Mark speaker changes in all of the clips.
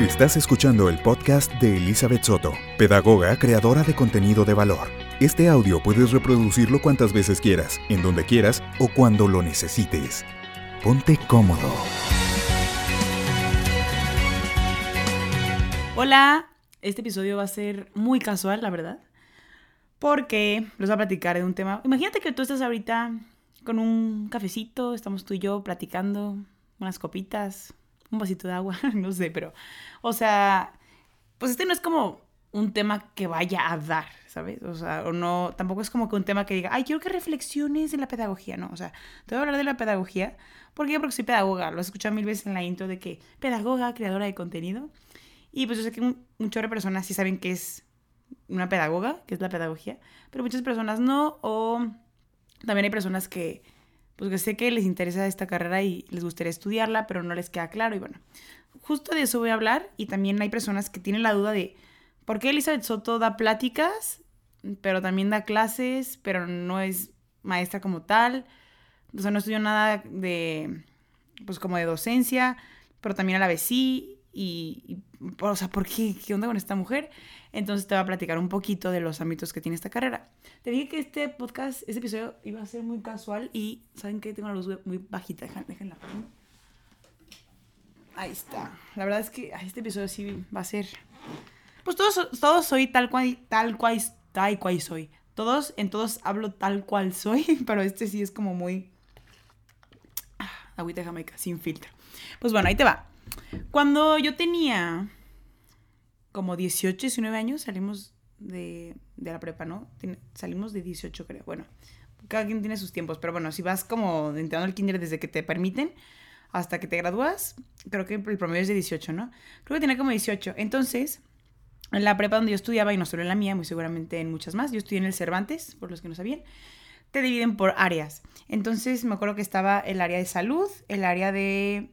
Speaker 1: Estás escuchando el podcast de Elizabeth Soto, pedagoga creadora de contenido de valor. Este audio puedes reproducirlo cuantas veces quieras, en donde quieras o cuando lo necesites. Ponte cómodo.
Speaker 2: Hola, este episodio va a ser muy casual, la verdad, porque les voy a platicar de un tema. Imagínate que tú estás ahorita con un cafecito, estamos tú y yo platicando, unas copitas, un vasito de agua, no sé, pero, o sea, pues este no es como un tema que vaya a dar, ¿sabes? O sea, o no, tampoco es como que un tema que diga, ay, quiero que reflexiones en la pedagogía, no, o sea, te voy a hablar de la pedagogía, ¿por qué? Porque soy pedagoga, lo he escuchado mil veces en la intro de que pedagoga, creadora de contenido, y pues yo sé que un chorro de personas sí saben que es una pedagoga, que es la pedagogía, pero muchas personas no, o también hay personas que, pues que sé que les interesa esta carrera y les gustaría estudiarla, pero no les queda claro. Y bueno, justo de eso voy a hablar. Y también hay personas que tienen la duda de por qué Elizabeth Soto da pláticas, pero también da clases, pero no es maestra como tal. O sea, no estudió nada de, pues como de docencia, pero también a la vez sí. Y, y o sea, ¿por qué? ¿Qué onda con esta mujer? Entonces te voy a platicar un poquito de los ámbitos que tiene esta carrera. Te dije que este podcast, este episodio iba a ser muy casual y ¿saben qué? Tengo la luz muy bajita, déjenla. Ahí está. La verdad es que este episodio sí va a ser... Pues todos, todos soy tal cual, tal cual, tal cual soy. Todos, en todos hablo tal cual soy, pero este sí es como muy... Ah, agüita jamaica, sin filtro. Pues bueno, ahí te va. Cuando yo tenía como 18, 19 años, salimos de, de la prepa, ¿no? salimos de 18, creo. Bueno, cada quien tiene sus tiempos, pero bueno, si vas como entrando al kinder desde que te permiten hasta que te gradúas, creo que el promedio es de 18, ¿no? Creo que tenía como 18. Entonces, en la prepa donde yo estudiaba, y no solo en la mía, muy seguramente en muchas más, yo estudié en el Cervantes, por los que no sabían, te dividen por áreas. Entonces, me acuerdo que estaba el área de salud, el área de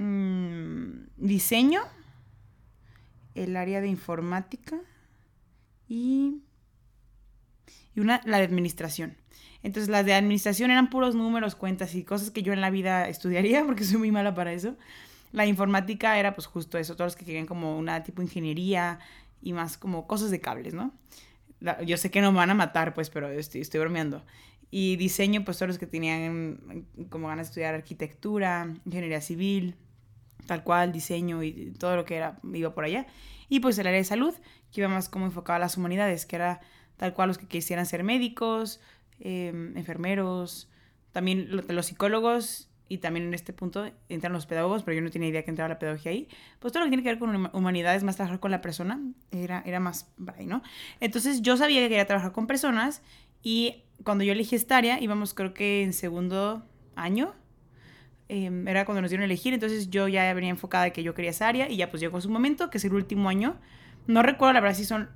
Speaker 2: mmm, diseño, el área de informática y, una, la de administración. Entonces las de administración eran puros números, cuentas y cosas que yo en la vida estudiaría porque soy muy mala para eso. La informática era pues justo eso, todos los que querían como una tipo ingeniería y más como cosas de cables, ¿no? yo sé que no me van a matar pues, pero estoy, estoy bromeando. Y diseño pues todos los que tenían como ganas de estudiar arquitectura, ingeniería civil, tal cual, diseño y todo lo que era, iba por allá. Y pues el área de salud, que iba más como enfocado a las humanidades, que era tal cual los que quisieran ser médicos, em, enfermeros, también los psicólogos y también en este punto entran los pedagogos, pero yo no tenía idea que entraba la pedagogía ahí. Pues todo lo que tiene que ver con humanidades, más trabajar con la persona, era, era más ahí, ¿no? Entonces yo sabía que quería trabajar con personas y cuando yo elegí esta área, íbamos creo que en segundo año, Em, era cuando nos dieron a elegir, entonces yo ya venía enfocada de que yo quería esa área y ya pues llegó su momento, que es el último año. No recuerdo la verdad si son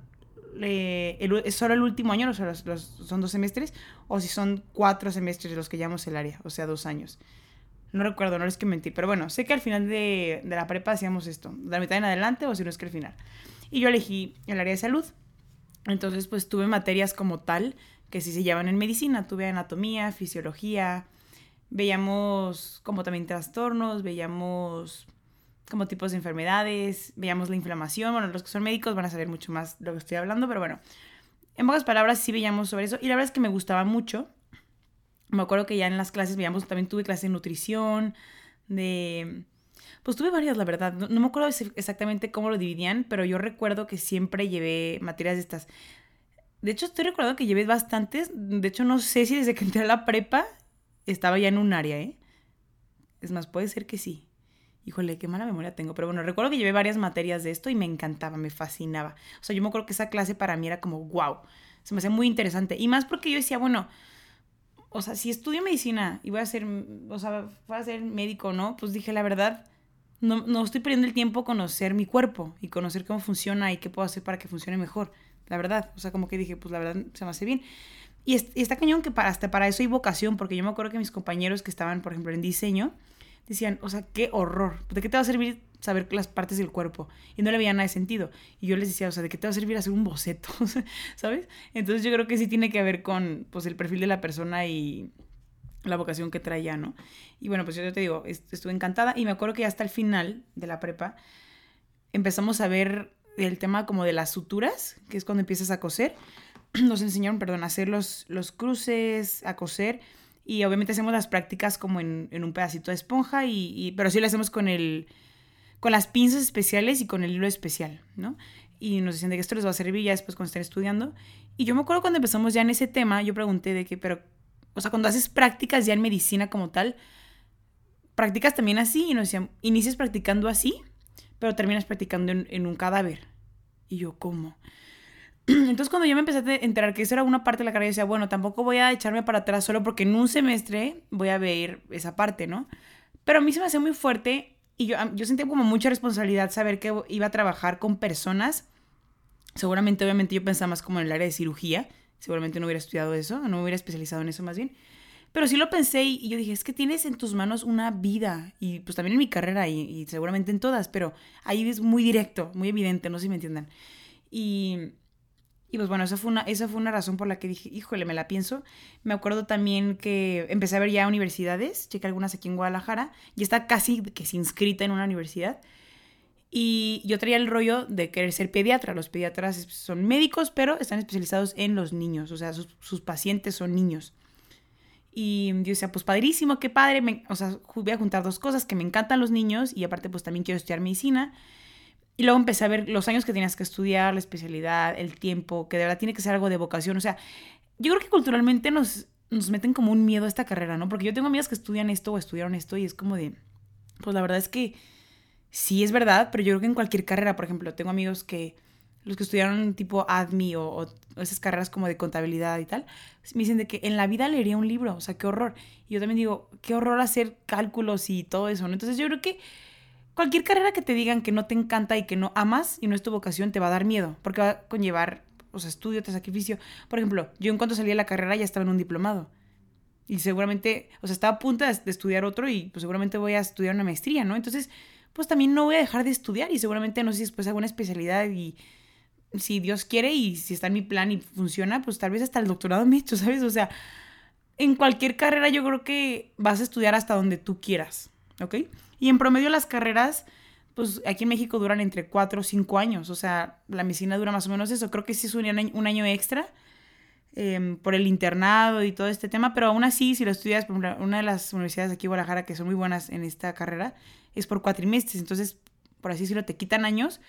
Speaker 2: eh, es solo el último año, o sea, los, son dos semestres, o si son cuatro semestres los que llamamos el área, o sea, dos años. No recuerdo, no es que mentir, pero bueno, sé que al final de, de la prepa hacíamos esto, de la mitad en adelante o si no es que al final. Y yo elegí el área de salud. Entonces, pues tuve materias como tal, que sí se llaman en medicina. Tuve anatomía, fisiología, veíamos como también trastornos, veíamos como tipos de enfermedades, veíamos la inflamación. Bueno, los que son médicos van a saber mucho más de lo que estoy hablando, pero bueno, en pocas palabras sí veíamos sobre eso. Y la verdad es que me gustaba mucho. Me acuerdo que ya en las clases veíamos, también tuve clases de nutrición, de... Pues tuve varias, la verdad. No, me acuerdo exactamente cómo lo dividían, pero yo recuerdo que siempre llevé materias de estas. De hecho, estoy recordando que llevé bastantes. De hecho, no sé si desde que entré a la prepa estaba ya en un área, ¿eh? Es más, puede ser que sí. Híjole, qué mala memoria tengo. Pero bueno, recuerdo que llevé varias materias de esto y me encantaba, me fascinaba. O sea, yo me acuerdo que esa clase para mí era como, wow, se me hacía muy interesante. Y más porque yo decía, bueno, o sea, si estudio medicina y voy a ser, o sea, voy a ser médico, ¿no? Pues dije, la verdad, no, no estoy perdiendo el tiempo conocer mi cuerpo y conocer cómo funciona y qué puedo hacer para que funcione mejor. La verdad, o sea, como que dije, pues la verdad se me hace bien. Y, está cañón que para, hasta para eso hay vocación, porque yo me acuerdo que mis compañeros que estaban, por ejemplo, en diseño, decían, o sea, qué horror, ¿de qué te va a servir saber las partes del cuerpo? Y no le veía nada de sentido. Y yo les decía, o sea, ¿de qué te va a servir hacer un boceto? ¿Sabes? Entonces yo creo que sí tiene que ver con, pues, el perfil de la persona y la vocación que traía, ¿no? Y bueno, pues yo te digo, estuve encantada y me acuerdo que hasta el final de la prepa, empezamos a ver el tema como de las suturas, que es cuando empiezas a coser. Nos enseñaron, perdón, a hacer los, los cruces, a coser. Y obviamente hacemos las prácticas como en, un pedacito de esponja, y, pero sí lo hacemos con, el, con las pinzas especiales y con el hilo especial, ¿no? Y nos decían de que esto les va a servir ya después cuando estén estudiando. Y yo me acuerdo cuando empezamos ya en ese tema, yo pregunté de que, pero, o sea, cuando haces prácticas ya en medicina como tal, ¿practicas también así? Y nos decían, inicias practicando así, pero terminas practicando en, en un cadáver. Y yo, ¿cómo? Entonces cuando yo me empecé a enterar que eso era una parte de la carrera, yo decía, bueno, tampoco voy a echarme para atrás solo porque en un semestre voy a ver esa parte, ¿no? Pero a mí se me hacía muy fuerte y yo, yo sentía como mucha responsabilidad saber que iba a trabajar con personas. Seguramente, obviamente yo pensaba más como en el área de cirugía. Seguramente no hubiera estudiado eso, no me hubiera especializado en eso más bien. Pero sí lo pensé y, yo dije, es que tienes en tus manos una vida. Y pues también en mi carrera y, y seguramente en todas, pero ahí es muy directo, muy evidente, no sé si me entiendan. Y y pues bueno, esa fue, una, esa fue una razón por la que dije, híjole, me la pienso. Me acuerdo también que empecé a ver ya universidades, chequé algunas aquí en Guadalajara, y está casi que se inscrita en una universidad. Y yo traía el rollo de querer ser pediatra. Los pediatras son médicos, pero están especializados en los niños, o sea, sus, pacientes son niños. Y yo decía, pues padrísimo, qué padre, o sea, voy a juntar dos cosas, que me encantan los niños y aparte pues también quiero estudiar medicina. Y luego empecé a ver los años que tenías que estudiar, la especialidad, el tiempo, que de verdad tiene que ser algo de vocación. O sea, yo creo que culturalmente nos, nos meten como un miedo a esta carrera, ¿no? Porque yo tengo amigas que estudian esto o estudiaron esto y es como de, pues la verdad es que sí es verdad, pero yo creo que en cualquier carrera, por ejemplo, tengo amigos que los que estudiaron tipo ADMI o, o, esas carreras como de contabilidad y tal, me dicen de que en la vida leería un libro, o sea, qué horror. Y yo también digo, qué horror hacer cálculos y todo eso, ¿no? Entonces yo creo que cualquier carrera que te digan que no te encanta y que no amas y no es tu vocación te va a dar miedo, porque va a conllevar, o sea, estudio, te sacrificio. Por ejemplo, yo en cuanto salí de la carrera ya estaba en un diplomado. Y seguramente, o sea, estaba a punto de, estudiar otro y pues seguramente voy a estudiar una maestría, ¿no? Entonces, pues también no voy a dejar de estudiar y seguramente no sé si después hago una especialidad y si Dios quiere y si está en mi plan y funciona, pues tal vez hasta el doctorado me hecho, ¿sabes? O sea, en cualquier carrera yo creo que vas a estudiar hasta donde tú quieras, ¿ok? Y en promedio las carreras, pues aquí en México duran entre 4 o 5 años. O sea, la medicina dura más o menos eso. Creo que sí es un año, extra em, por el internado y todo este tema. Pero aún así, si lo estudias, por una de las universidades de aquí en Guadalajara que son muy buenas en esta carrera, es por cuatrimestres. Entonces, por así decirlo, te quitan años.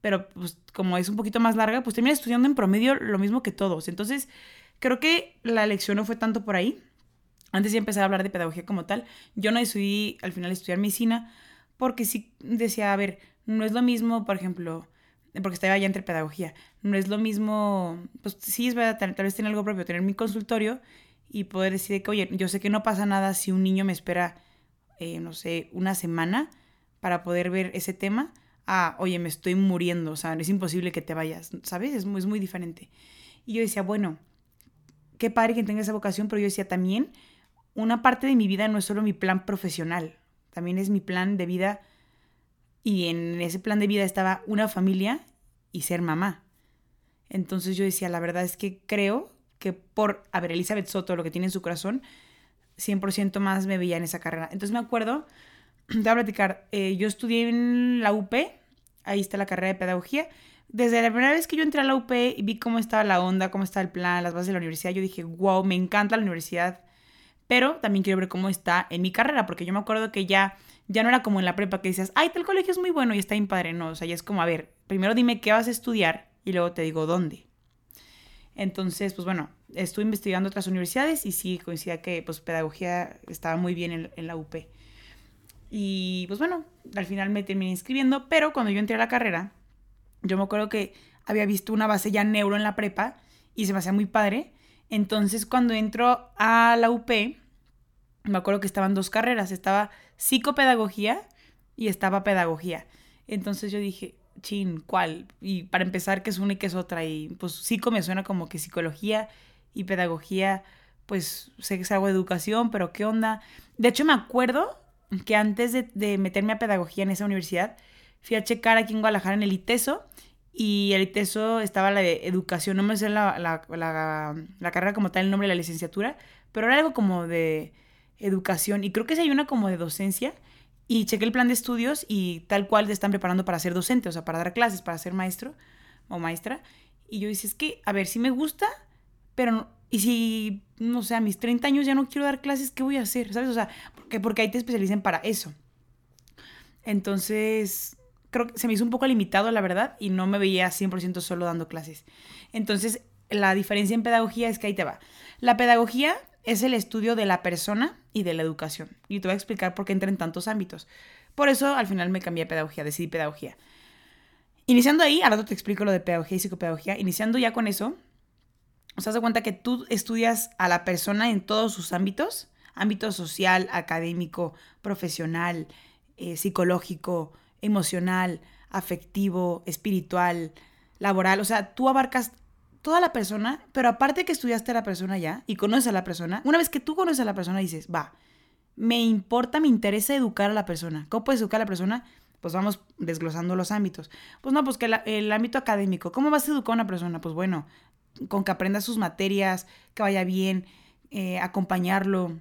Speaker 2: Pero pues como es un poquito más larga, pues terminas estudiando en promedio lo mismo que todos. Entonces, creo que la lección no fue tanto por ahí antes de empezar a hablar de pedagogía como tal, yo no decidí al final estudiar medicina porque sí decía, a ver, no es lo mismo, por ejemplo, porque estaba ya entre pedagogía, no es lo mismo, pues sí es verdad, tal, vez tener algo propio, tener mi consultorio y poder decir que, oye, yo sé que no pasa nada si un niño me espera, eh, no sé, una semana para poder ver ese tema, ah, oye, me estoy muriendo, o sea, es imposible que te vayas, ¿sabes? Es muy, es muy diferente. Y yo decía, bueno, qué padre que tenga esa vocación, pero yo decía también, una parte de mi vida no es solo mi plan profesional, también es mi plan de vida y en ese plan de vida estaba una familia y ser mamá. Entonces yo decía, la verdad es que creo que por, a ver, Elizabeth Soto, lo que tiene en su corazón, 100% más me veía en esa carrera. Entonces me acuerdo, te voy a platicar, eh, yo estudié en la UP, ahí está la carrera de pedagogía. Desde la primera vez que yo entré a la UP y vi cómo estaba la onda, cómo estaba el plan, las bases de la universidad, yo dije, wow, me encanta la universidad pero también quiero ver cómo está en mi carrera, porque yo me acuerdo que ya, ya no era como en la prepa que dices, ay, tal colegio es muy bueno y está bien padre, no, o sea, ya es como, a ver, primero dime qué vas a estudiar y luego te digo dónde. Entonces, pues bueno, estuve investigando otras universidades y sí coincidía que pues pedagogía estaba muy bien en, en la UP. Y pues bueno, al final me terminé inscribiendo, pero cuando yo entré a la carrera, yo me acuerdo que había visto una base ya neuro en la prepa y se me hacía muy padre. Entonces, cuando entro a la UP, me acuerdo que estaban dos carreras, estaba psicopedagogía y estaba pedagogía. Entonces yo dije, chin, ¿cuál? Y para empezar, ¿qué es una y qué es otra? Y pues psico me suena como que psicología y pedagogía, pues sé que es algo de educación, pero ¿qué onda? De hecho, me acuerdo que antes de, meterme a pedagogía en esa universidad, fui a checar aquí en Guadalajara en el ITESO y el ITESO estaba la de educación, no me sé la, la, la, carrera como tal, el nombre de la licenciatura, pero era algo como de educación y creo que sí hay una como de docencia Y chequé el plan de estudios y tal cual te están preparando para ser docente, o sea, para dar clases, para ser maestro o maestra. Y yo dije, es que, a ver, sí me gusta, pero y si, no sé, a mis 30 años ya no quiero dar clases, ¿qué voy a hacer? ¿Sabes? O sea, porque, porque ahí te especializan para eso. Entonces, creo que se me hizo un poco limitado, la verdad, y no me veía 100% solo dando clases. Entonces, la diferencia en pedagogía es que ahí te va. La pedagogía es el estudio de la persona y de la educación. Y te voy a explicar por qué entra en tantos ámbitos. Por eso al final me cambié a pedagogía, decidí pedagogía. Iniciando ahí, ahora te explico lo de pedagogía y psicopedagogía. Iniciando ya con eso, os das cuenta que tú estudias a la persona en todos sus ámbitos, ámbito social, académico, profesional, eh, psicológico, emocional, afectivo, espiritual, laboral. O sea, tú abarcas toda la persona, pero aparte que estudiaste a la persona ya y conoces a la persona, una vez que tú conoces a la persona dices, va, me importa, me interesa educar a la persona. ¿Cómo puedes educar a la persona? Pues vamos desglosando los ámbitos. Pues no, pues que el ámbito académico. ¿Cómo vas a educar a una persona? Pues bueno, con que aprenda sus materias, que vaya bien, eh, acompañarlo.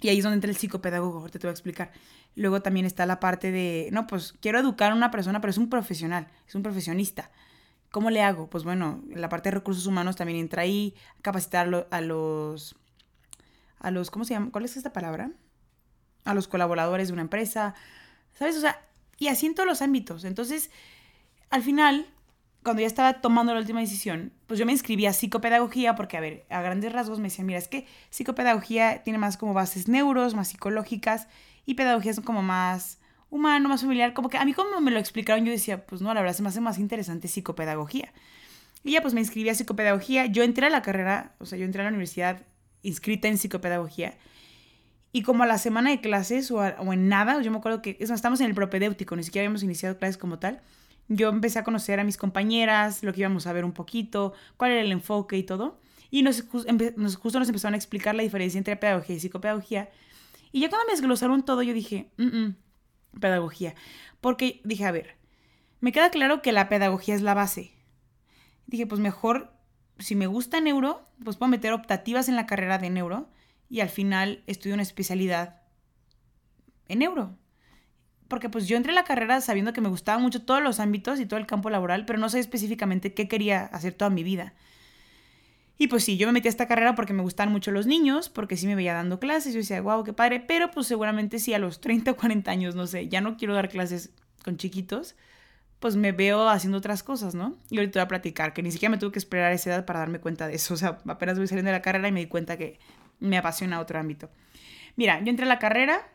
Speaker 2: Y ahí es donde entra el psicopedagogo, ahorita te voy a explicar. Luego también está la parte de, no, pues quiero educar a una persona, pero es un profesional, es un profesionista. ¿Cómo le hago? Pues bueno, la parte de recursos humanos también entra ahí, capacitar a los, a los, ¿cómo se llama? ¿Cuál es esta palabra? A los colaboradores de una empresa, ¿sabes? O sea, y así en todos los ámbitos. Entonces, al final, cuando ya estaba tomando la última decisión, pues yo me inscribí a psicopedagogía porque, a ver, a grandes rasgos me decían, mira, es que psicopedagogía tiene más como bases neuros, más psicológicas, y pedagogía es como más humano, más familiar, como que a mí como me lo explicaron yo decía, pues no, la verdad se me hace más interesante psicopedagogía. Y ya pues me inscribí a psicopedagogía, yo entré a la carrera, o sea, yo entré a la universidad inscrita en psicopedagogía, y como a la semana de clases o, en nada, yo me acuerdo que es, estamos en el propedéutico, ni siquiera habíamos iniciado clases como tal, yo empecé a conocer a mis compañeras, lo que íbamos a ver un poquito, cuál era el enfoque y todo. Y nos, justo nos empezaron a explicar la diferencia entre pedagogía y psicopedagogía. Y ya cuando me desglosaron todo, yo dije, pedagogía. Porque dije, a ver, me queda claro que la pedagogía es la base. Dije, pues mejor, si me gusta neuro, pues puedo meter optativas en la carrera de neuro y al final estudio una especialidad en neuro. Porque pues yo entré a la carrera sabiendo que me gustaban mucho todos los ámbitos y todo el campo laboral, pero no sé específicamente qué quería hacer toda mi vida. Y pues sí, yo me metí a esta carrera porque me gustaban mucho los niños, porque sí me veía dando clases, yo decía, wow, qué padre, pero pues seguramente sí a los 30 o 40 años, no sé, ya no quiero dar clases con chiquitos, pues me veo haciendo otras cosas, ¿no? Y ahorita voy a platicar, que ni siquiera me tuve que esperar a esa edad para darme cuenta de eso, o sea, apenas voy saliendo de la carrera y me di cuenta que me apasiona otro ámbito. Mira, yo entré a la carrera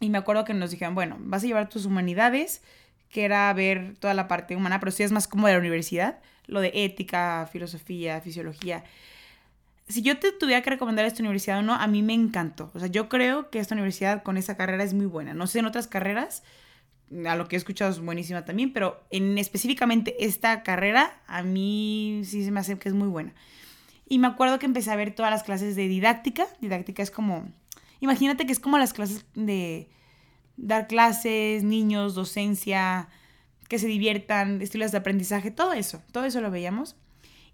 Speaker 2: y me acuerdo que nos dijeron, bueno, vas a llevar tus humanidades, que era ver toda la parte humana, pero sí es más como de la universidad, lo de ética, filosofía, fisiología. Si yo te tuviera que recomendar esta universidad o no, a mí me encantó. O sea, yo creo que esta universidad con esa carrera es muy buena. No sé en otras carreras, a lo que he escuchado es buenísima también, pero en específicamente esta carrera a mí sí se me hace que es muy buena. Y me acuerdo que empecé a ver todas las clases de didáctica. Didáctica es como, imagínate que es como las clases de dar clases, niños, docencia, que se diviertan, estilos de aprendizaje, todo eso, todo eso lo veíamos.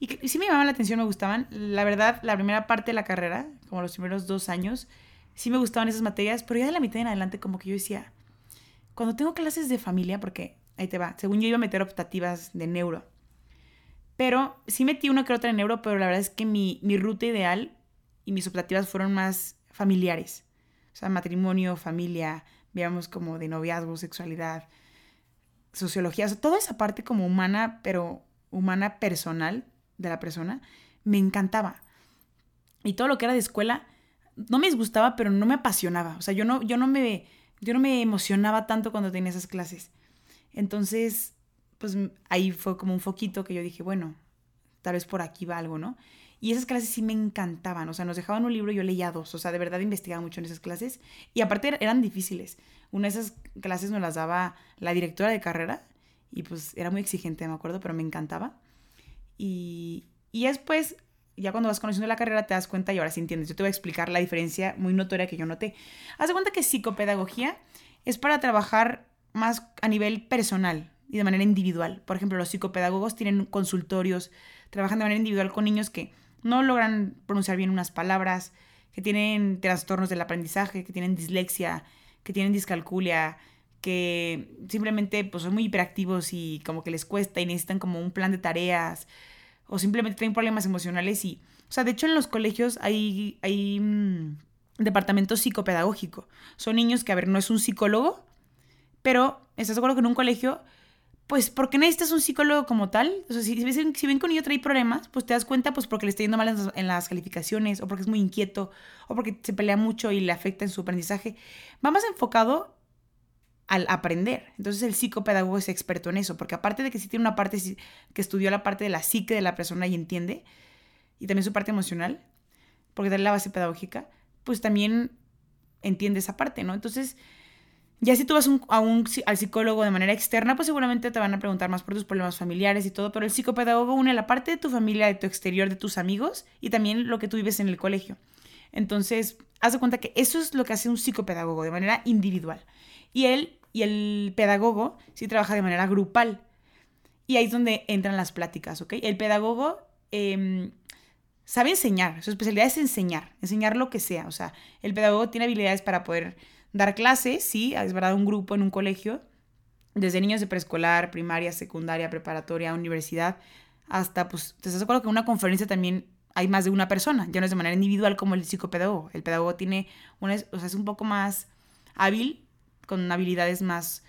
Speaker 2: Y, sí me llamaban la atención, me gustaban. La verdad, la primera parte de la carrera, como los primeros dos años, sí me gustaban esas materias, pero ya de la mitad en adelante como que yo decía, cuando tengo clases de familia, porque ahí te va, según yo iba a meter optativas de neuro, pero sí metí una que otra en neuro, pero la verdad es que mi, mi ruta ideal y mis optativas fueron más familiares. O sea, matrimonio, familia, veamos como de noviazgo, sexualidad, sociología, o sea, toda esa parte como humana, pero humana personal de la persona, me encantaba. Y todo lo que era de escuela, no me disgustaba, pero no me apasionaba. O sea, yo no, yo no me, yo no me emocionaba tanto cuando tenía esas clases. Entonces, pues ahí fue como un foquito que yo dije, bueno, tal vez por aquí va algo, ¿no? Y esas clases sí me encantaban, o sea, nos dejaban un libro y yo leía dos, o sea, de verdad investigaba mucho en esas clases y aparte eran difíciles. Una de esas clases nos las daba la directora de carrera y pues era muy exigente, me acuerdo, pero me encantaba. Y, y después, ya cuando vas conociendo la carrera te das cuenta y ahora sí entiendes. Yo te voy a explicar la diferencia muy notoria que yo noté. Haz de cuenta que psicopedagogía es para trabajar más a nivel personal y de manera individual. Por ejemplo, los psicopedagogos tienen consultorios, trabajan de manera individual con niños que no logran pronunciar bien unas palabras, que tienen trastornos del aprendizaje, que tienen dislexia, que tienen discalculia, que simplemente pues, son muy hiperactivos y como que les cuesta y necesitan como un plan de tareas o simplemente tienen problemas emocionales y, o sea, de hecho en los colegios hay, hay mm, departamento psicopedagógico. Son niños que, a ver, no es un psicólogo, pero ¿estás de acuerdo que en un colegio, pues, ¿por qué necesitas un psicólogo como tal? O sea, si, si ven que trae problemas, pues te das cuenta, pues, porque le está yendo mal en las, calificaciones, o porque es muy inquieto, o porque se pelea mucho y le afecta en su aprendizaje. Va más enfocado al aprender. Entonces el psicopedagogo es experto en eso, porque aparte de que sí tiene una parte que estudió la parte de la psique de la persona y entiende, y también su parte emocional, porque da la base pedagógica, pues también entiende esa parte, ¿no? Entonces, ya si tú vas a un, al psicólogo de manera externa, pues seguramente te van a preguntar más por tus problemas familiares y todo, pero el psicopedagogo une la parte de tu familia, de tu exterior, de tus amigos y también lo que tú vives en el colegio. Entonces, haz de cuenta que eso es lo que hace un psicopedagogo de manera individual. Y él y el pedagogo sí trabaja de manera grupal. Y ahí es donde entran las pláticas, ¿ok? El pedagogo em, sabe enseñar, su especialidad es enseñar, enseñar lo que sea. O sea, el pedagogo tiene habilidades para poder dar clases, sí, es verdad, un grupo en un colegio, desde niños de preescolar, primaria, secundaria, preparatoria, universidad, hasta, pues, ¿te estás de acuerdo que en una conferencia también hay más de una persona? Ya no es de manera individual como el psicopedagogo. El pedagogo tiene, una, o sea, es un poco más hábil, con habilidades más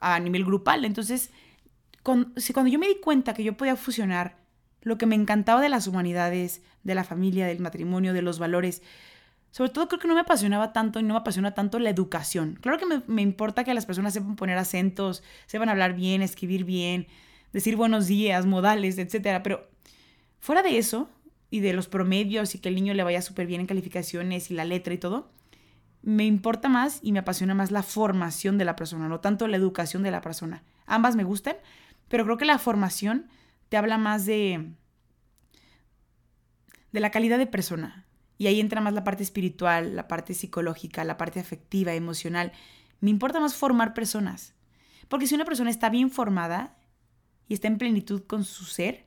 Speaker 2: a nivel grupal. Entonces, si cuando yo me di cuenta que yo podía fusionar lo que me encantaba de las humanidades, de la familia, del matrimonio, de los valores. Sobre todo creo que no me apasionaba tanto y no me apasiona tanto la educación. Claro que me, importa que las personas sepan poner acentos, sepan hablar bien, escribir bien, decir buenos días, modales, etc. Pero fuera de eso y de los promedios y que el niño le vaya súper bien en calificaciones y la letra y todo, me importa más y me apasiona más la formación de la persona, no tanto la educación de la persona. Ambas me gustan, pero creo que la formación te habla más de, de la calidad de persona. Y ahí entra más la parte espiritual, la parte psicológica, la parte afectiva, emocional. Me importa más formar personas. Porque si una persona está bien formada y está en plenitud con su ser,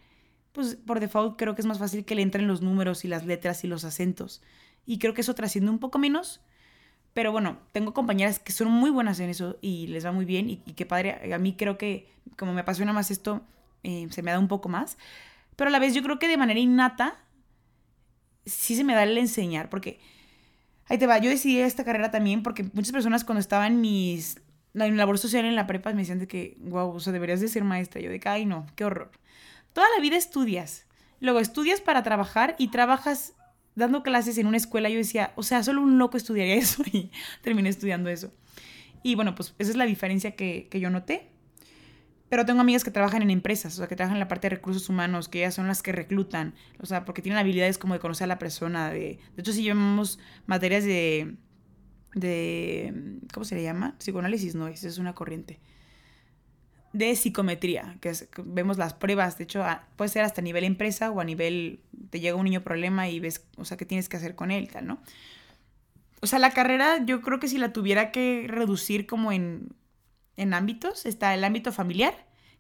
Speaker 2: pues por default creo que es más fácil que le entren los números y las letras y los acentos. Y creo que eso trasciende un poco menos. Pero bueno, tengo compañeras que son muy buenas en eso y les va muy bien. Y, y qué padre. A mí creo que como me apasiona más esto, eh, se me da un poco más. Pero a la vez yo creo que de manera innata sí se me da el enseñar, porque ahí te va, yo decidí esta carrera también porque muchas personas cuando estaban en mis en labor social en la prepa me decían de que, wow, o sea, deberías de ser maestra. Yo de que, ay, no, qué horror. Toda la vida estudias. Luego estudias para trabajar y trabajas dando clases en una escuela. Yo decía, o sea, solo un loco estudiaría eso y terminé estudiando eso. Y bueno, pues esa es la diferencia que, que yo noté. Pero tengo amigas que trabajan en empresas, o sea, que trabajan en la parte de recursos humanos, que ellas son las que reclutan, o sea, porque tienen habilidades como de conocer a la persona. De, de hecho, si llevamos materias de, de, ¿cómo se le llama? Psicoanálisis, no, esa es una corriente. De psicometría, que, vemos las pruebas, de hecho, puede ser hasta a nivel empresa o a nivel, te llega un niño problema y ves, o sea, qué tienes que hacer con él, tal, ¿no? O sea, la carrera yo creo que si la tuviera que reducir como en en ámbitos. Está el ámbito familiar,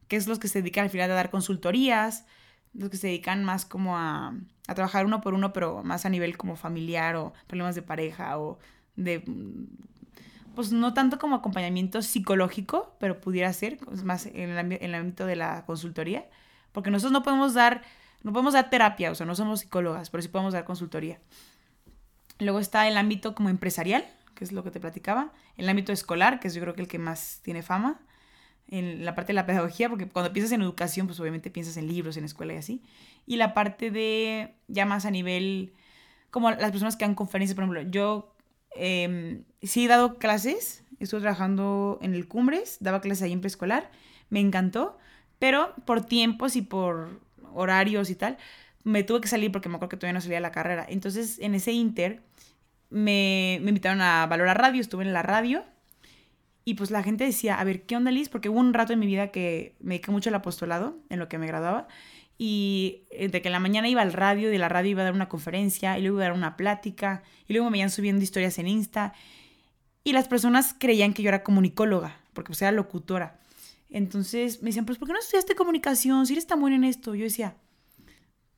Speaker 2: que es los que se dedican al final a dar consultorías, los que se dedican más como a, a trabajar uno por uno, pero más a nivel como familiar o problemas de pareja o de pues no tanto como acompañamiento psicológico, pero pudiera ser, más en el, en el, ámbito de la consultoría, porque nosotros no podemos dar, no podemos dar terapia, o sea, no somos psicólogas, pero sí podemos dar consultoría. Luego está el ámbito como empresarial, que es lo que te platicaba, en el ámbito escolar, que es yo creo que el que más tiene fama, en la parte de la pedagogía, porque cuando piensas en educación, pues obviamente piensas en libros, en escuela y así, y la parte de ya más a nivel, como las personas que dan conferencias, por ejemplo, yo eh, sí he dado clases, estuve trabajando en el Cumbres, daba clases ahí en preescolar, me encantó, pero por tiempos y por horarios y tal, me tuve que salir porque me acuerdo que todavía no salía la carrera. Entonces, en ese inter, me, me invitaron a Valorar Radio, estuve en la radio. Y pues la gente decía, a ver, ¿qué onda, Liz? Porque hubo un rato en mi vida que me dediqué mucho al apostolado, en lo que me graduaba. Y de que en la mañana iba al radio, de la radio iba a dar una conferencia, y luego iba a dar una plática, y luego me iban subiendo historias en Insta. Y las personas creían que yo era comunicóloga, porque pues era locutora. Entonces me decían, pues ¿por qué no estudiaste comunicación? Si eres tan buena en esto. Yo decía,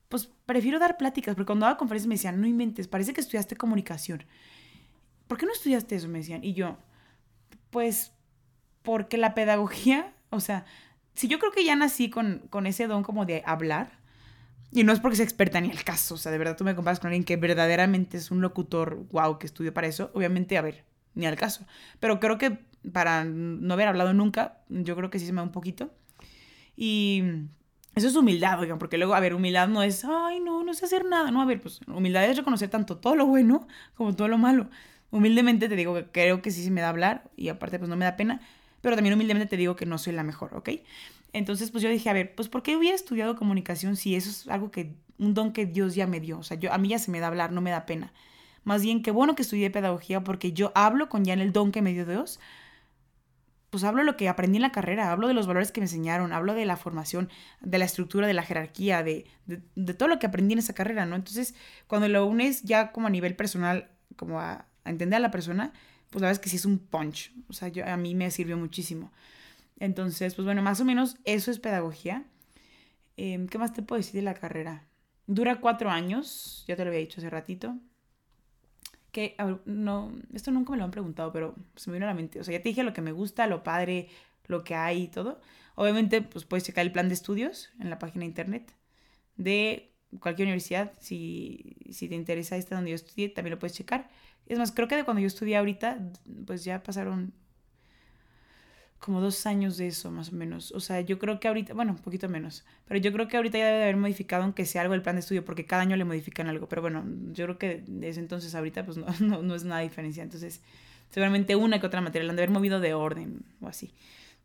Speaker 2: pues prefiero dar pláticas, porque cuando daba conferencias me decían, no inventes, parece que estudiaste comunicación. ¿Por qué no estudiaste eso? Me decían. Y yo, Pues porque la pedagogía, o sea, si yo creo que ya nací con, con ese don como de hablar, y no es porque sea experta ni el caso, o sea, de verdad tú me comparas con alguien que verdaderamente es un locutor, wow, que estudió para eso, obviamente, a ver, ni al caso. Pero creo que para no haber hablado nunca, yo creo que sí se me da un poquito. Y eso es humildad, oigan, porque luego, a ver, humildad no es, ay, no, no sé hacer nada. No, a ver, pues humildad es reconocer tanto todo lo bueno como todo lo malo. Humildemente te digo que creo que sí se me da hablar y aparte pues no me da pena, pero también humildemente te digo que no soy la mejor, ¿ok? Entonces pues yo dije, a ver, pues ¿por qué hubiera estudiado comunicación si eso es algo que, un don que Dios ya me dio? O sea, yo, a mí ya se me da hablar, no me da pena. Más bien, qué bueno que estudié pedagogía porque yo hablo con ya el don que me dio Dios. Pues hablo lo que aprendí en la carrera, hablo de los valores que me enseñaron, hablo de la formación, de la estructura, de la jerarquía, de, de, todo lo que aprendí en esa carrera, ¿no? Entonces, cuando lo unes ya como a nivel personal, como a, entender a la persona, pues la verdad es que sí es un punch. O sea, yo, a mí me sirvió muchísimo. Entonces, pues bueno, más o menos eso es pedagogía. Em, ¿Qué más te puedo decir de la carrera? Dura cuatro años, ya te lo había dicho hace ratito. Que no, esto nunca me lo han preguntado, pero se me vino a la mente. O sea, ya te dije lo que me gusta, lo padre, lo que hay y todo. Obviamente, pues puedes checar el plan de estudios en la página internet de cualquier universidad. Si, si te interesa esta donde yo estudié, también lo puedes checar. Es más, creo que de cuando yo estudié ahorita, pues ya pasaron como dos años de eso, más o menos. O sea, yo creo que ahorita, bueno, un poquito menos, pero yo creo que ahorita ya debe de haber modificado, aunque sea algo el plan de estudio, porque cada año le modifican algo. Pero bueno, yo creo que desde entonces ahorita, pues no, no, no es nada diferencia. Entonces, seguramente una que otra materia la han de haber movido de orden o así.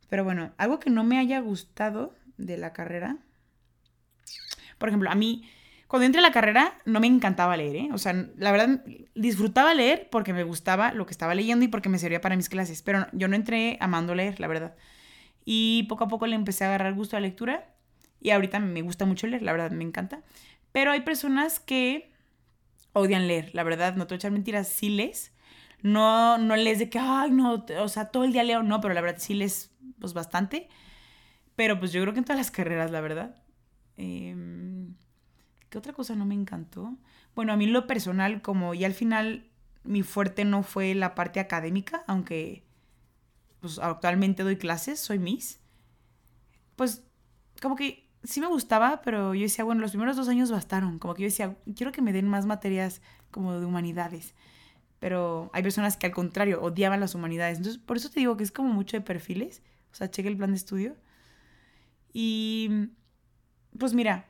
Speaker 2: Pero bueno, algo que no me haya gustado de la carrera, por ejemplo, a mí cuando entré a la carrera no me encantaba leer, ¿eh? O sea, la verdad disfrutaba leer porque me gustaba lo que estaba leyendo y porque me servía para mis clases, pero yo no entré amando leer, la verdad. Y poco a poco le empecé a agarrar gusto a la lectura y ahorita me gusta mucho leer, la verdad, me encanta. Pero hay personas que odian leer, la verdad, no te voy a echar mentiras, sí lees. No, no lees de que, ay, no, o sea, todo el día leo, no, pero la verdad sí lees, pues bastante. Pero pues yo creo que en todas las carreras, la verdad. Eh, ¿Qué otra cosa no me encantó? Bueno, a mí lo personal, como ya al final mi fuerte no fue la parte académica, aunque pues actualmente doy clases, soy Miss. Pues como que sí me gustaba, pero yo decía, bueno, los primeros dos años bastaron. Como que yo decía, quiero que me den más materias como de humanidades. Pero hay personas que al contrario odiaban las humanidades. Entonces, por eso te digo que es como mucho de perfiles. O sea, cheque el plan de estudio. Y pues mira,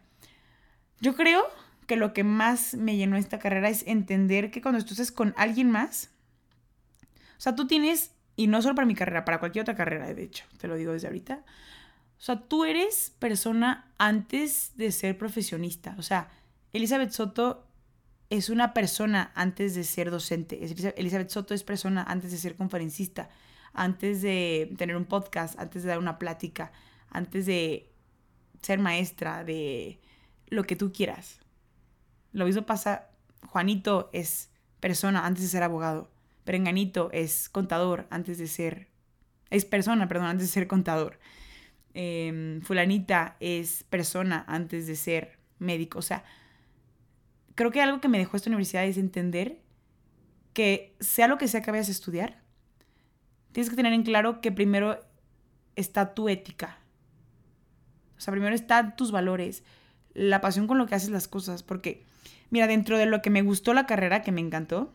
Speaker 2: yo creo que lo que más me llenó esta carrera es entender que cuando estás con alguien más, o sea, tú tienes, y no solo para mi carrera, para cualquier otra carrera, de hecho, te lo digo desde ahorita, o sea, tú eres persona antes de ser profesionista. O sea, Elizabeth Soto es una persona antes de ser docente. Elizabeth Soto es persona antes de ser conferencista, antes de tener un podcast, antes de dar una plática, antes de ser maestra, de lo que tú quieras. Lo mismo pasa, Juanito es persona antes de ser abogado, Perenganito es contador antes de ser, es persona, perdón, antes de ser contador. Em, fulanita es persona antes de ser médico. O sea, creo que algo que me dejó esta universidad es entender que sea lo que sea que vayas a estudiar, tienes que tener en claro que primero está tu ética. O sea, primero están tus valores, la pasión con lo que haces las cosas, porque, mira, dentro de lo que me gustó la carrera, que me encantó,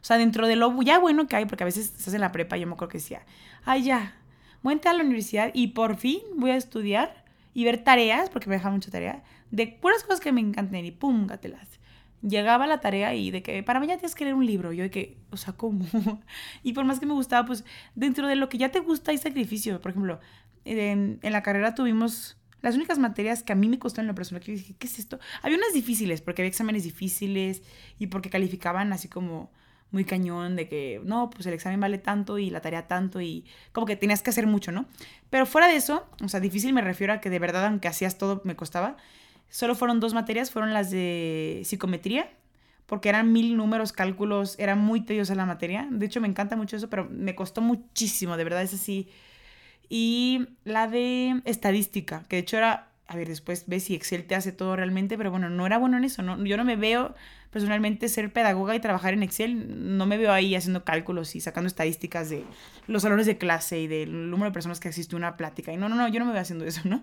Speaker 2: o sea, dentro de lo ya bueno que hay, porque a veces estás en la prepa, yo me acuerdo que decía, ay, ya, voy a entrar a la universidad y por fin voy a estudiar y ver tareas, porque me dejaba mucha tarea, de puras cosas que me encanten y pum, gatelas. Llegaba la tarea y de que para mañana tienes que leer un libro. Yo de que, o sea, ¿cómo? y por más que me gustaba, pues dentro de lo que ya te gusta hay sacrificio. Por ejemplo, en la carrera tuvimos las únicas materias que a mí me costó en la persona que yo dije, ¿qué es esto? Había unas difíciles, porque había exámenes difíciles y porque calificaban así como muy cañón de que, no, pues el examen vale tanto y la tarea tanto y como que tenías que hacer mucho, ¿no? Pero fuera de eso, o sea, difícil me refiero a que de verdad, aunque hacías todo, me costaba. Solo fueron dos materias, fueron las de psicometría, porque eran mil números, cálculos, era muy tediosa la materia. De hecho, me encanta mucho eso, pero me costó muchísimo, de verdad, es así y la de estadística, que de hecho era a ver, después ves si Excel te hace todo realmente, pero bueno, no era bueno en eso, ¿no? Yo no me veo personalmente ser pedagoga y trabajar en Excel, no me veo ahí haciendo cálculos y sacando estadísticas de los salones de clase y del número de personas que asiste a una plática. Y no, no, no, yo no me veo haciendo eso, ¿no?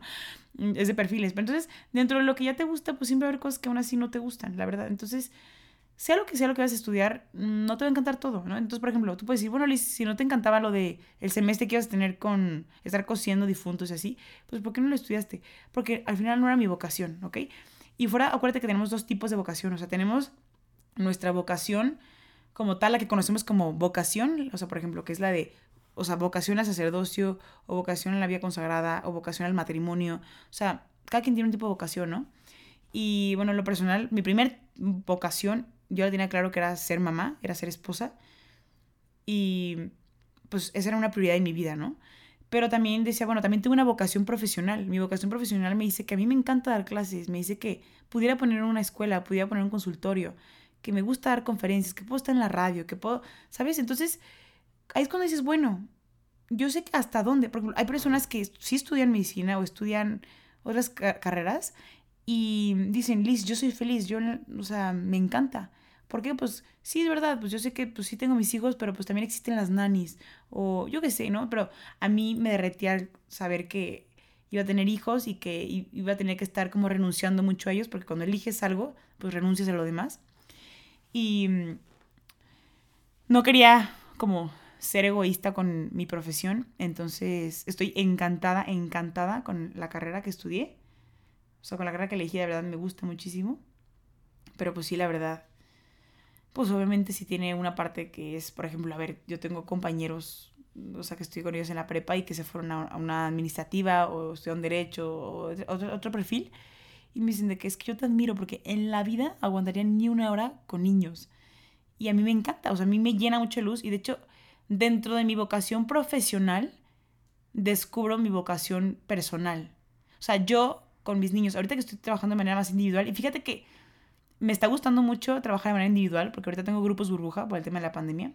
Speaker 2: Es de perfiles. Pero entonces, dentro de lo que ya te gusta, pues siempre va a haber cosas que aún así no te gustan, la verdad. Entonces, sea lo que sea lo que vas a estudiar, no te va a encantar todo, ¿no? Entonces, por ejemplo, tú puedes decir, bueno, Liz, si no te encantaba lo de el semestre que ibas a tener con estar cosiendo difuntos y así, pues ¿por qué no lo estudiaste? Porque al final no era mi vocación, ¿ok? Y fuera, acuérdate que tenemos dos tipos de vocación, o sea, tenemos nuestra vocación como tal, la que conocemos como vocación, o sea, por ejemplo, que es la de, o sea, vocación al sacerdocio, o vocación a la vida consagrada, o vocación al matrimonio, o sea, cada quien tiene un tipo de vocación, ¿no? Y bueno, en lo personal, mi primer vocación yo la tenía claro que era ser mamá, era ser esposa. Y pues esa era una prioridad en mi vida, ¿no? Pero también decía, bueno, también tengo una vocación profesional. Mi vocación profesional me dice que a mí me encanta dar clases, me dice que pudiera poner una escuela, pudiera poner un consultorio, que me gusta dar conferencias, que puedo estar en la radio, que puedo, ¿sabes? Entonces, ahí es cuando dices, bueno, yo sé que hasta dónde, porque hay personas que sí estudian medicina o estudian otras carreras y dicen, Liz, yo soy feliz, yo, o sea, me encanta. ¿Por qué? Pues sí, es verdad, pues yo sé que pues sí tengo mis hijos, pero pues también existen las nanis, o yo qué sé, ¿no? Pero a mí me derretía saber que iba a tener hijos y que iba a tener que estar como renunciando mucho a ellos, porque cuando eliges algo, pues renuncias a lo demás. Y mm, no quería como ser egoísta con mi profesión, entonces estoy encantada, encantada con la carrera que estudié. O sea, con la carrera que elegí, de verdad me gusta muchísimo. Pero pues sí, la verdad, pues obviamente si tiene una parte que es, por ejemplo, a ver, yo tengo compañeros, o sea, que estoy con ellos en la prepa y que se fueron a, una administrativa o estudian derecho o otro, otro perfil. Y me dicen de que es que yo te admiro porque en la vida aguantaría ni una hora con niños. Y a mí me encanta, o sea, a mí me llena mucha luz. Y de hecho, dentro de mi vocación profesional, descubro mi vocación personal. O sea, yo con mis niños. Ahorita que estoy trabajando de manera más individual, y fíjate que me está gustando mucho trabajar de manera individual, porque ahorita tengo grupos burbuja por el tema de la pandemia.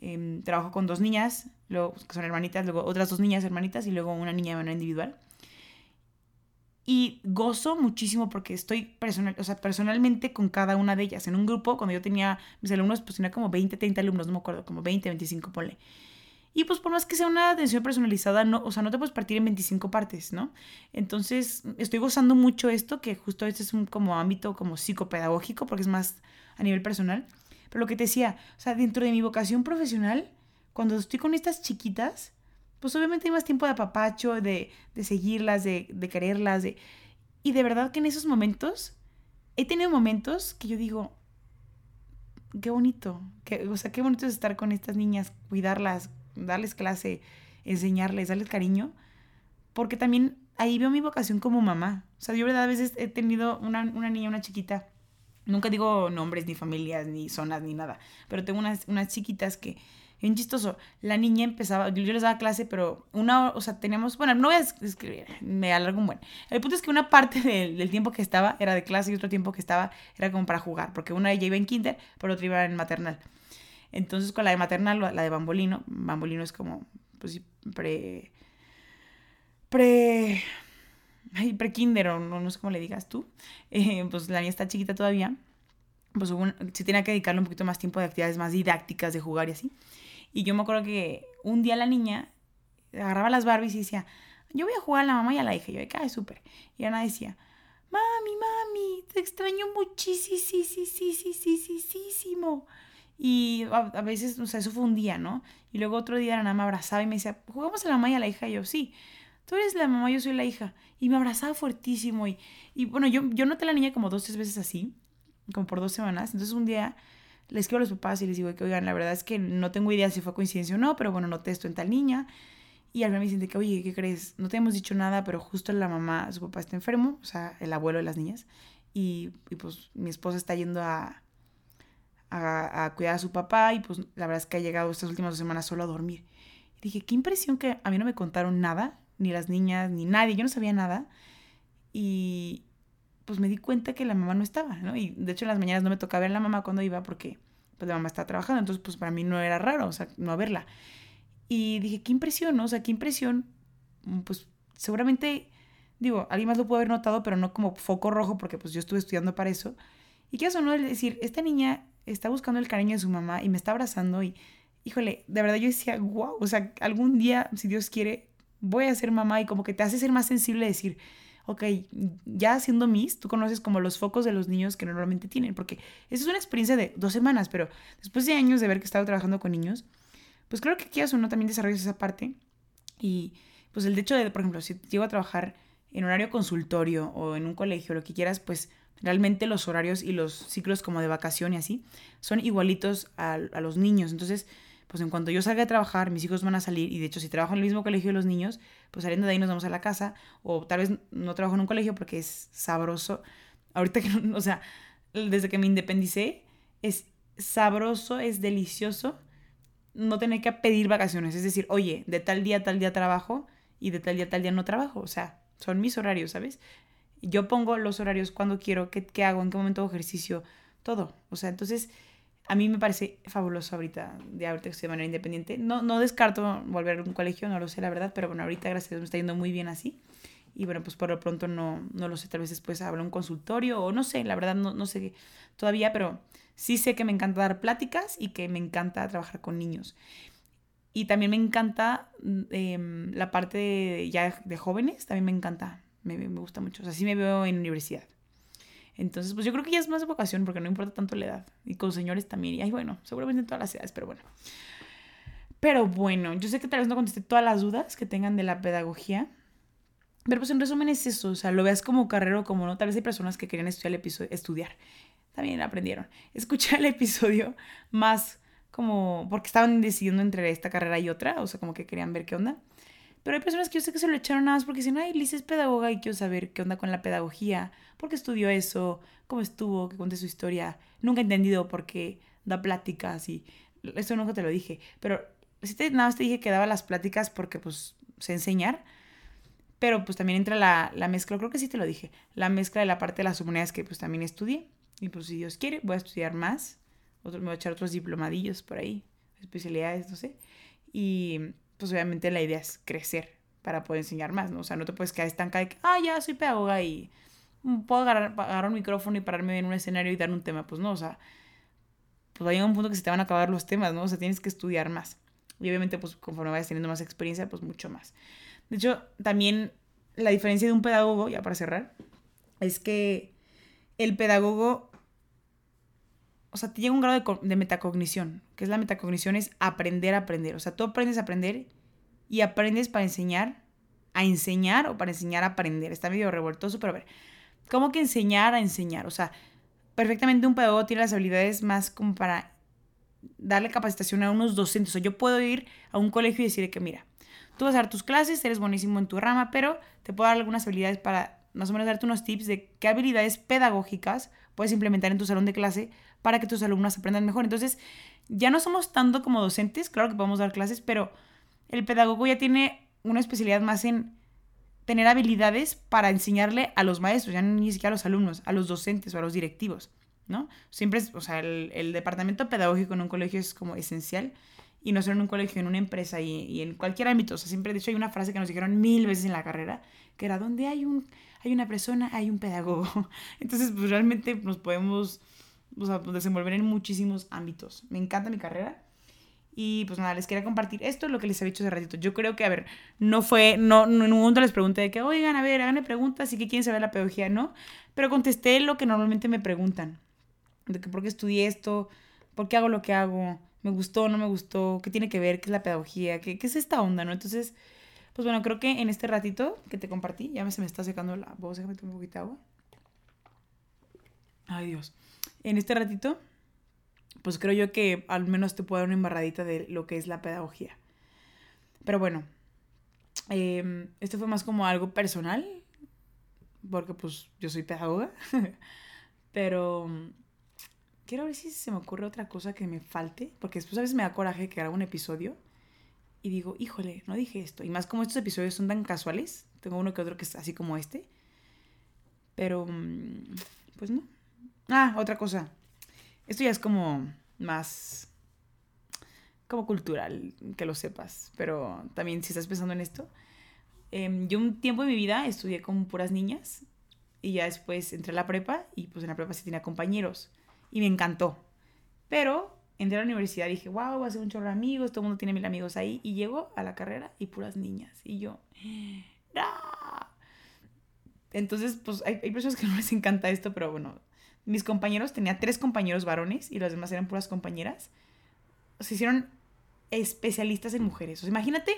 Speaker 2: Em, trabajo con dos niñas, luego, que son hermanitas, luego otras dos niñas hermanitas y luego una niña de manera individual. Y gozo muchísimo porque estoy personal, o sea, personalmente con cada una de ellas. En un grupo, cuando yo tenía mis alumnos, pues tenía como 20, 30 alumnos, no me acuerdo, como 20, 25, ponle. Y pues por más que sea una atención personalizada, no, o sea, no te puedes partir en 25 partes, ¿no? Entonces, estoy gozando mucho esto, que justo este es un como ámbito como psicopedagógico, porque es más a nivel personal. Pero lo que te decía, o sea, dentro de mi vocación profesional, cuando estoy con estas chiquitas, pues obviamente hay más tiempo de apapacho, de, de seguirlas, de, de quererlas, de... Y de verdad que en esos momentos, he tenido momentos que yo digo, qué bonito, que, o sea, qué bonito es estar con estas niñas, cuidarlas, darles clase, enseñarles, darles cariño, porque también ahí veo mi vocación como mamá. O sea, yo verdad a veces he tenido una, niña, una chiquita, nunca digo nombres, ni familias, ni zonas, ni nada, pero tengo unas, unas chiquitas que, bien chistoso, la niña empezaba, yo les daba clase, pero una, o sea, teníamos, bueno, no voy a escribir, me alargo un buen. El punto es que una parte del, tiempo que estaba era de clase y otro tiempo que estaba era como para jugar, porque una ella iba en kinder, pero otra iba en maternal. Entonces con la de maternal, la de bambolino, bambolino es como, pues sí, pre... pre... Ay, pre-kinder o no, sé cómo le digas tú. Eh, pues la niña está chiquita todavía. Pues se tiene que dedicarle un poquito más tiempo de actividades más didácticas, de jugar y así. Y yo me acuerdo que un día la niña agarraba las Barbies y decía, yo voy a jugar a la mamá y a la hija. Y yo, ay, súper. Y Ana decía, mami, mami, te extraño muchísimo. Y a, veces, o sea, eso fue un día, ¿no? Y luego otro día la mamá me abrazaba y me decía, ¿jugamos a la mamá y a la hija? Y yo, sí, tú eres la mamá, yo soy la hija. Y me abrazaba fuertísimo. Y, y bueno, yo, yo noté a la niña como dos, tres veces así, como por dos semanas. Entonces un día les escribo a los papás y les digo que, oigan, la verdad es que no tengo idea si fue coincidencia o no, pero bueno, noté esto en tal niña. Y al final me dicen que, oye, ¿qué crees? No te hemos dicho nada, pero justo la mamá, su papá está enfermo, o sea, el abuelo de las niñas. Y, y pues mi esposa está yendo a, a, cuidar a su papá y pues la verdad es que ha llegado estas últimas dos semanas solo a dormir. Dije, qué impresión que a mí no me contaron nada, ni las niñas, ni nadie, yo no sabía nada. Y pues me di cuenta que la mamá no estaba, ¿no? Y de hecho en las mañanas no me tocaba ver a la mamá cuando iba porque pues la mamá estaba trabajando, entonces pues para mí no era raro, o sea, no verla. Y dije, qué impresión, ¿no? O sea, qué impresión, pues seguramente digo, alguien más lo pudo haber notado, pero no como foco rojo porque pues yo estuve estudiando para eso. Y qué eso, ¿no? Es decir, esta niña está buscando el cariño de su mamá y me está abrazando y, híjole, de verdad yo decía, wow, o sea, algún día, si Dios quiere, voy a ser mamá y como que te hace ser más sensible decir, ok, ya siendo Miss, tú conoces como los focos de los niños que normalmente tienen, porque esa es una experiencia de dos semanas, pero después de años de ver que estado trabajando con niños, pues creo que quieras o también desarrollas esa parte y pues el hecho de, por ejemplo, si llego a trabajar en horario consultorio o en un colegio, lo que quieras, pues realmente los horarios y los ciclos como de vacación y así son igualitos a, a los niños. Entonces, pues en cuanto yo salga a trabajar, mis hijos van a salir y de hecho si trabajo en el mismo colegio de los niños, pues saliendo de ahí nos vamos a la casa o tal vez no trabajo en un colegio porque es sabroso. Ahorita que o sea, desde que me independicé, es sabroso, es delicioso no tener que pedir vacaciones. Es decir, oye, de tal día a tal día trabajo y de tal día a tal día no trabajo. O sea, son mis horarios, ¿sabes? Yo pongo los horarios cuando quiero, qué, qué hago, en qué momento hago ejercicio, todo. O sea, entonces a mí me parece fabuloso ahorita, de ahorita que estoy de manera independiente. No, no descarto volver a un colegio, no lo sé la verdad, pero bueno, ahorita gracias a Dios me está yendo muy bien así. Y bueno, pues por lo pronto no, no lo sé, tal vez después habrá un consultorio o no sé, la verdad no, no sé todavía, pero sí sé que me encanta dar pláticas y que me encanta trabajar con niños. Y también me encanta em, la parte de, ya de jóvenes, también me encanta, me, gusta mucho. O sea, sí me veo en universidad. Entonces, pues yo creo que ya es más vocación porque no importa tanto la edad. Y con señores también. Y ay, bueno, seguramente en todas las edades, pero bueno. Pero bueno, yo sé que tal vez no contesté todas las dudas que tengan de la pedagogía. Pero pues en resumen es eso, o sea, lo veas como carrera o como no. Tal vez hay personas que querían estudiar el episodio, estudiar. También aprendieron. Escuchar el episodio más como porque estaban decidiendo entre esta carrera y otra, o sea, como que querían ver qué onda. Pero hay personas que yo sé que se lo echaron nada más porque dicen, ay, Liz es pedagoga y quiero saber qué onda con la pedagogía, por qué estudió eso, cómo estuvo, que cuente su historia. Nunca he entendido por qué da pláticas y eso nunca te lo dije. Pero sí te, nada más te dije que daba las pláticas porque pues sé enseñar. Pero pues también entra la, la mezcla, creo que sí te lo dije, la mezcla de la parte de las humanidades que pues también estudié. Y pues si Dios quiere, voy a estudiar más. Otro, me voy a echar otros diplomadillos por ahí, especialidades, no sé. Y pues obviamente la idea es crecer para poder enseñar más, ¿no? O sea, no te puedes quedar estancada de que, ah, ya soy pedagoga y puedo agarrar, un micrófono y pararme en un escenario y dar un tema. Pues no, o sea, pues hay un punto que se te van a acabar los temas, ¿no? O sea, tienes que estudiar más. Y obviamente, pues conforme vayas teniendo más experiencia, pues mucho más. De hecho, también la diferencia de un pedagogo, ya para cerrar, es que el pedagogo o sea, te llega un grado de, metacognición, que es la metacognición, es aprender a aprender. O sea, tú aprendes a aprender y aprendes para enseñar a enseñar o para enseñar a aprender. Está medio revoltoso, pero a ver, ¿cómo que enseñar a enseñar? O sea, perfectamente un pedagogo tiene las habilidades más como para darle capacitación a unos docentes. O sea, yo puedo ir a un colegio y decirle que, mira, tú vas a dar tus clases, eres buenísimo en tu rama, pero te puedo dar algunas habilidades para más o menos darte unos tips de qué habilidades pedagógicas puedes implementar en tu salón de clase para que tus alumnos aprendan mejor. Entonces, ya no somos tanto como docentes, claro que podemos dar clases, pero el pedagogo ya tiene una especialidad más en tener habilidades para enseñarle a los maestros, ya ni siquiera a los alumnos, a los docentes o a los directivos, ¿no? Siempre o sea, el, departamento pedagógico en un colegio es como esencial y no solo en un colegio, en una empresa y, y, en cualquier ámbito. O sea, siempre, de hecho, hay una frase que nos dijeron mil veces en la carrera, que era, donde hay, un, hay una persona, hay un pedagogo. Entonces, pues realmente nos podemos o sea, pues, desenvolver en muchísimos ámbitos. Me encanta mi carrera. Y pues nada, les quería compartir esto, lo que les había dicho hace ratito. Yo creo que, a ver, no fue, no, en ningún momento les pregunté de que, oigan, a ver, háganme preguntas y que quieren saber la pedagogía, ¿no? Pero contesté lo que normalmente me preguntan. De que por qué estudié esto, por qué hago lo que hago, me gustó, no me gustó, qué tiene que ver, qué es la pedagogía, qué, qué es esta onda, ¿no? Entonces, pues bueno, creo que en este ratito que te compartí, ya se me está secando la voz, déjame tomar un poquito de agua. Ay, Dios en este ratito, pues creo yo que al menos te puedo dar una embarradita de lo que es la pedagogía. Pero bueno, em, esto fue más como algo personal, porque pues yo soy pedagoga, pero quiero ver si se me ocurre otra cosa que me falte, porque después a veces me da coraje que haga un episodio y digo, híjole, no dije esto. Y más como estos episodios son tan casuales, tengo uno que otro que es así como este, pero mm, pues no, Ah, otra cosa. Esto ya es como más como cultural, que lo sepas. Pero también si estás pensando en esto, Em, yo un tiempo de mi vida estudié con puras niñas y ya después entré a la prepa y pues en la prepa sí tenía compañeros y me encantó. Pero entré a la universidad y dije, wow, voy a hacer un chorro de amigos, todo el mundo tiene mil amigos ahí. Y llego a la carrera y puras niñas. Y yo, ¡No! Entonces, pues hay, hay, personas que no les encanta esto, pero bueno, mis compañeros, tenía tres compañeros varones y los demás eran puras compañeras. Se hicieron especialistas en mujeres. O sea, imagínate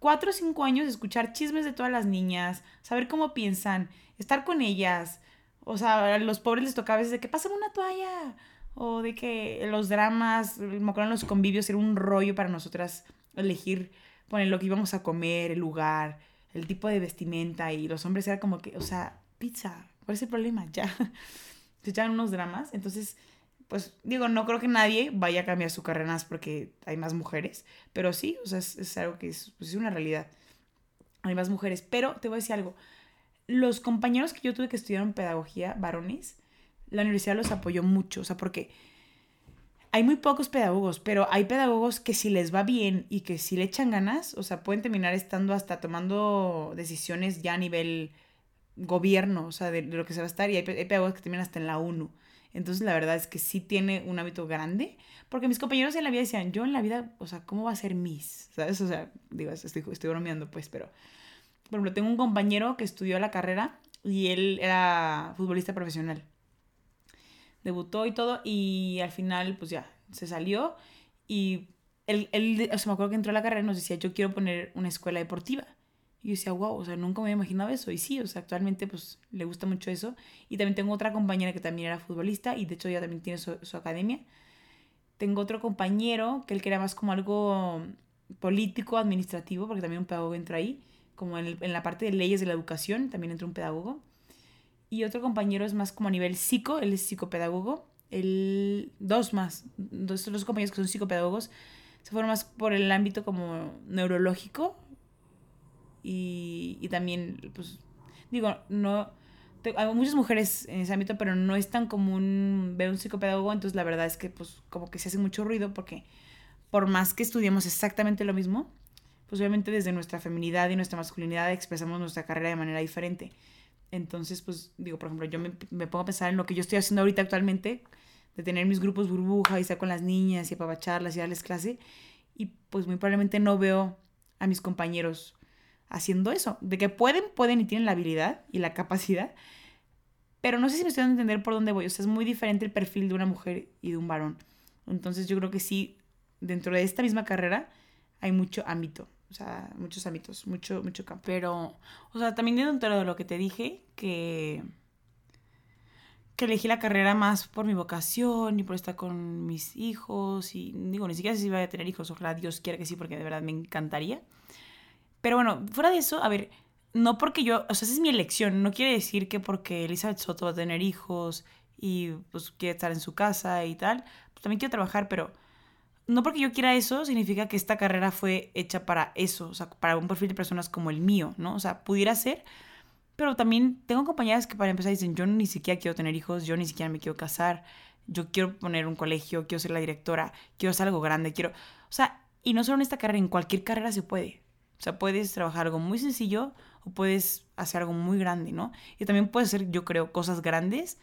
Speaker 2: cuatro o cinco años escuchar chismes de todas las niñas, saber cómo piensan, estar con ellas. O sea, a los pobres les tocaba a veces de que pasen una toalla. O de que los dramas, me acuerdo en los convivios, era un rollo para nosotras elegir, poner lo que íbamos a comer, el lugar, el tipo de vestimenta. Y los hombres era como que, o sea, pizza, ¿cuál es el problema? Ya. Se echaban unos dramas. Entonces, pues digo, no creo que nadie vaya a cambiar su carrera más porque hay más mujeres, pero sí, o sea, es, algo que es, pues, es una realidad. Hay más mujeres, pero te voy a decir algo. Los compañeros que yo tuve que estudiar en pedagogía, varones, la universidad los apoyó mucho, o sea, porque hay muy pocos pedagogos, pero hay pedagogos que si les va bien y que si le echan ganas, o sea, pueden terminar estando hasta tomando decisiones ya a nivel gobierno, o sea, de, lo que se va a estar, y hay, hay pedagogos que terminan hasta en la ONU. Entonces, la verdad es que sí tiene un hábito grande, porque mis compañeros en la vida decían, yo en la vida, o sea, ¿cómo va a ser Miss? ¿Sabes? O sea, digo, estoy, estoy bromeando, pues, pero, por ejemplo, tengo un compañero que estudió la carrera y él era futbolista profesional. Debutó y todo, y al final, pues ya, se salió y él, él o sea, me acuerdo que entró a la carrera y nos decía, yo quiero poner una escuela deportiva. Y yo decía, wow, o sea, nunca me había imaginado eso. Y sí, o sea, actualmente pues le gusta mucho eso. Y también tengo otra compañera que también era futbolista y de hecho ella también tiene su, su academia. Tengo otro compañero que él quería más como algo político, administrativo, porque también un pedagogo entra ahí, como en, en, la parte de leyes de la educación, también entra un pedagogo. Y otro compañero es más como a nivel psico, él es psicopedagogo. El, dos más, dos, dos compañeros que son psicopedagogos, se fueron más por el ámbito como neurológico, y, y también, pues, digo, no... hay muchas mujeres en ese ámbito, pero no es tan común ver un psicopedagogo, entonces la verdad es que, pues, como que se hace mucho ruido porque por más que estudiemos exactamente lo mismo, pues obviamente desde nuestra feminidad y nuestra masculinidad expresamos nuestra carrera de manera diferente. Entonces, pues digo, por ejemplo, yo me, me, pongo a pensar en lo que yo estoy haciendo ahorita actualmente, de tener mis grupos burbuja y estar con las niñas y apapacharlas y darles clase, y pues muy probablemente no veo a mis compañeros haciendo eso. De que pueden, pueden y tienen la habilidad y la capacidad. Pero no sé si me estoy dando a entender por dónde voy. O sea, es muy diferente el perfil de una mujer y de un varón. Entonces yo creo que sí, dentro de esta misma carrera hay mucho ámbito. O sea, muchos ámbitos, mucho, mucho campo. Pero, o sea, también dentro de lo que te dije, que, que elegí la carrera más por mi vocación y por estar con mis hijos. Y digo, ni siquiera sé si voy a tener hijos. Ojalá Dios quiera que sí, porque de verdad me encantaría. Pero bueno, fuera de eso, a ver, no porque yo, o sea, esa es mi elección, no quiere decir que porque Elizabeth Soto va a tener hijos y pues quiere estar en su casa y tal, pues también quiero trabajar, pero no porque yo quiera eso significa que esta carrera fue hecha para eso, o sea, para un perfil de personas como el mío, ¿no? O sea, pudiera ser, pero también tengo compañeras que para empezar dicen, yo ni siquiera quiero tener hijos, yo ni siquiera me quiero casar, yo quiero poner un colegio, quiero ser la directora, quiero hacer algo grande, quiero, o sea, y no solo en esta carrera, en cualquier carrera se puede. O sea, puedes trabajar algo muy sencillo o puedes hacer algo muy grande, ¿no? Y también puedes hacer, yo creo, cosas grandes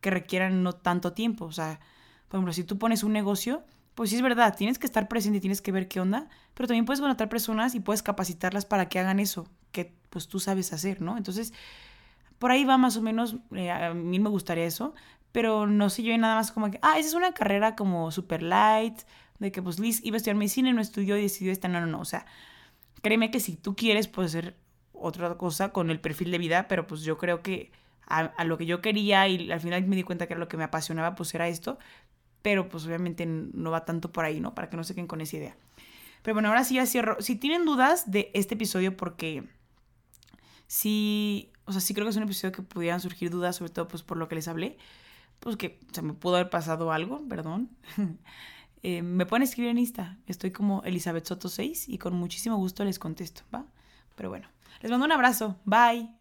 Speaker 2: que requieran no tanto tiempo. O sea, por ejemplo, si tú pones un negocio, pues sí es verdad, tienes que estar presente tienes que ver qué onda, pero también puedes contratar personas y puedes capacitarlas para que hagan eso que pues tú sabes hacer, ¿no? Entonces, por ahí va más o menos, eh, a mí me gustaría eso, pero no sé yo nada más como que, ah, esa es una carrera como super light, de que pues Liz iba a estudiar medicina y no estudió y decidió esta, no, no, no, o sea, Créeme que si tú quieres, puedes hacer otra cosa con el perfil de vida, pero pues yo creo que a, lo que yo quería y al final me di cuenta que era lo que me apasionaba, pues era esto, pero pues obviamente no va tanto por ahí, ¿no? Para que no se queden con esa idea. Pero bueno, ahora sí ya cierro. Si tienen dudas de este episodio, porque sí, o sea, sí creo que es un episodio que pudieran surgir dudas, sobre todo pues por lo que les hablé, pues que se me pudo haber pasado algo, perdón. Eh, me pueden escribir en Insta. Estoy como Elizabeth Soto 6 y con muchísimo gusto les contesto, ¿va? Pero bueno, les mando un abrazo. Bye.